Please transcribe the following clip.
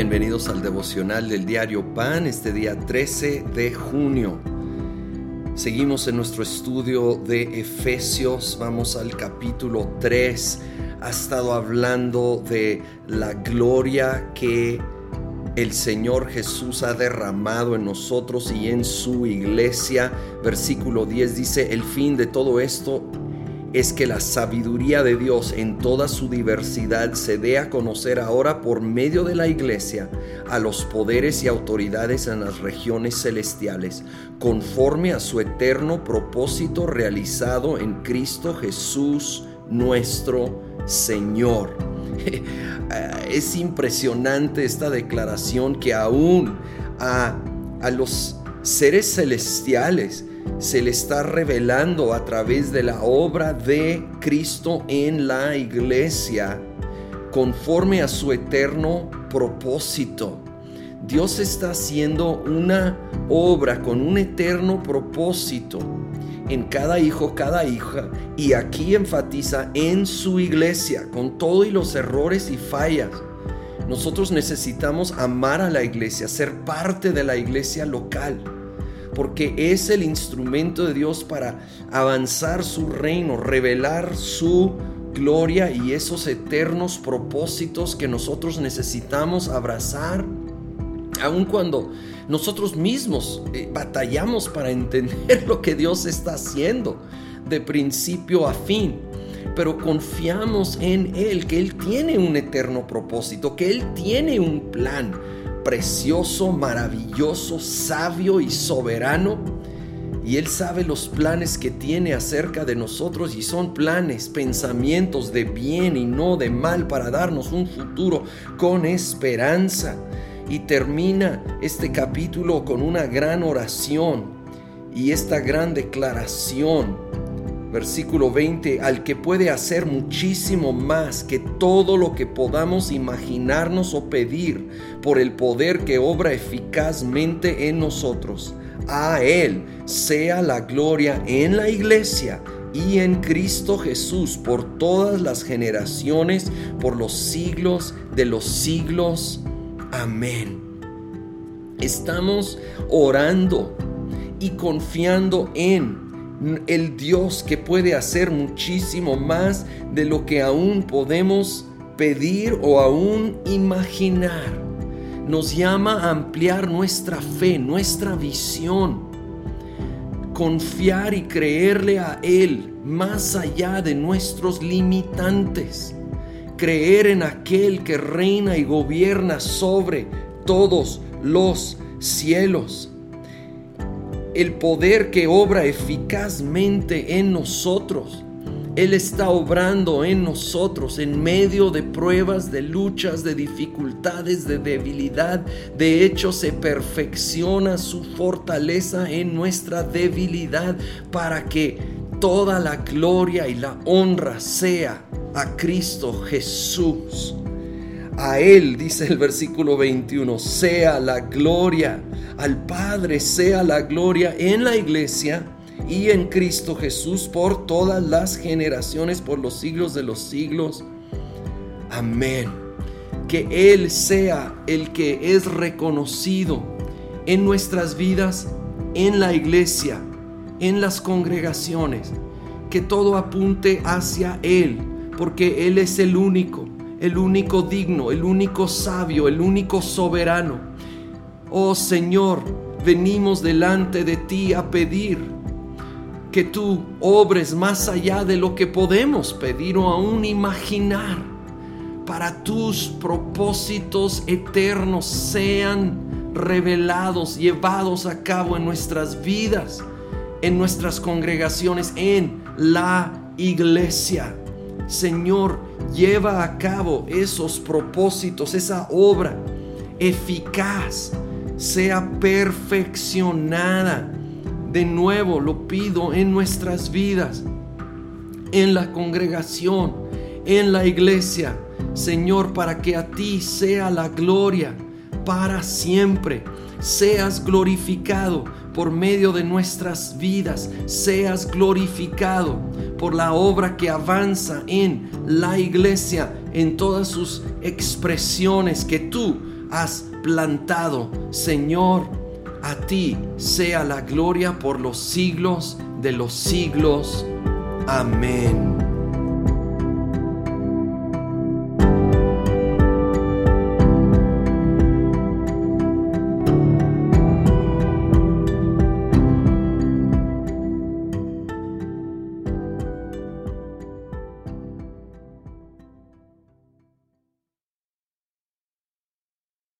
Bienvenidos al devocional del diario Pan, este día 13 de junio. Seguimos en nuestro estudio de Efesios, vamos al capítulo 3. Ha estado hablando de la gloria que el Señor Jesús ha derramado en nosotros y en su iglesia. Versículo 10 dice, el fin de todo esto es que la sabiduría de Dios en toda su diversidad se dé a conocer ahora por medio de la iglesia a los poderes y autoridades en las regiones celestiales, conforme a su eterno propósito realizado en Cristo Jesús nuestro Señor. Es impresionante esta declaración que aún a, a los seres celestiales, se le está revelando a través de la obra de Cristo en la iglesia, conforme a su eterno propósito. Dios está haciendo una obra con un eterno propósito en cada hijo, cada hija, y aquí enfatiza en su iglesia, con todo y los errores y fallas. Nosotros necesitamos amar a la iglesia, ser parte de la iglesia local porque es el instrumento de Dios para avanzar su reino, revelar su gloria y esos eternos propósitos que nosotros necesitamos abrazar, aun cuando nosotros mismos eh, batallamos para entender lo que Dios está haciendo de principio a fin. Pero confiamos en Él, que Él tiene un eterno propósito, que Él tiene un plan precioso, maravilloso, sabio y soberano. Y Él sabe los planes que tiene acerca de nosotros y son planes, pensamientos de bien y no de mal para darnos un futuro con esperanza. Y termina este capítulo con una gran oración y esta gran declaración Versículo 20, al que puede hacer muchísimo más que todo lo que podamos imaginarnos o pedir por el poder que obra eficazmente en nosotros. A Él sea la gloria en la iglesia y en Cristo Jesús por todas las generaciones, por los siglos de los siglos. Amén. Estamos orando y confiando en el Dios que puede hacer muchísimo más de lo que aún podemos pedir o aún imaginar. Nos llama a ampliar nuestra fe, nuestra visión, confiar y creerle a Él más allá de nuestros limitantes, creer en aquel que reina y gobierna sobre todos los cielos el poder que obra eficazmente en nosotros. Él está obrando en nosotros en medio de pruebas, de luchas, de dificultades, de debilidad. De hecho, se perfecciona su fortaleza en nuestra debilidad para que toda la gloria y la honra sea a Cristo Jesús. A Él, dice el versículo 21, sea la gloria, al Padre sea la gloria en la iglesia y en Cristo Jesús por todas las generaciones, por los siglos de los siglos. Amén. Que Él sea el que es reconocido en nuestras vidas, en la iglesia, en las congregaciones. Que todo apunte hacia Él, porque Él es el único el único digno, el único sabio, el único soberano. Oh Señor, venimos delante de ti a pedir que tú obres más allá de lo que podemos pedir o aún imaginar, para tus propósitos eternos sean revelados, llevados a cabo en nuestras vidas, en nuestras congregaciones, en la iglesia. Señor, lleva a cabo esos propósitos, esa obra eficaz, sea perfeccionada. De nuevo lo pido en nuestras vidas, en la congregación, en la iglesia, Señor, para que a ti sea la gloria para siempre. Seas glorificado por medio de nuestras vidas, seas glorificado por la obra que avanza en la iglesia, en todas sus expresiones, que tú has plantado. Señor, a ti sea la gloria por los siglos de los siglos. Amén.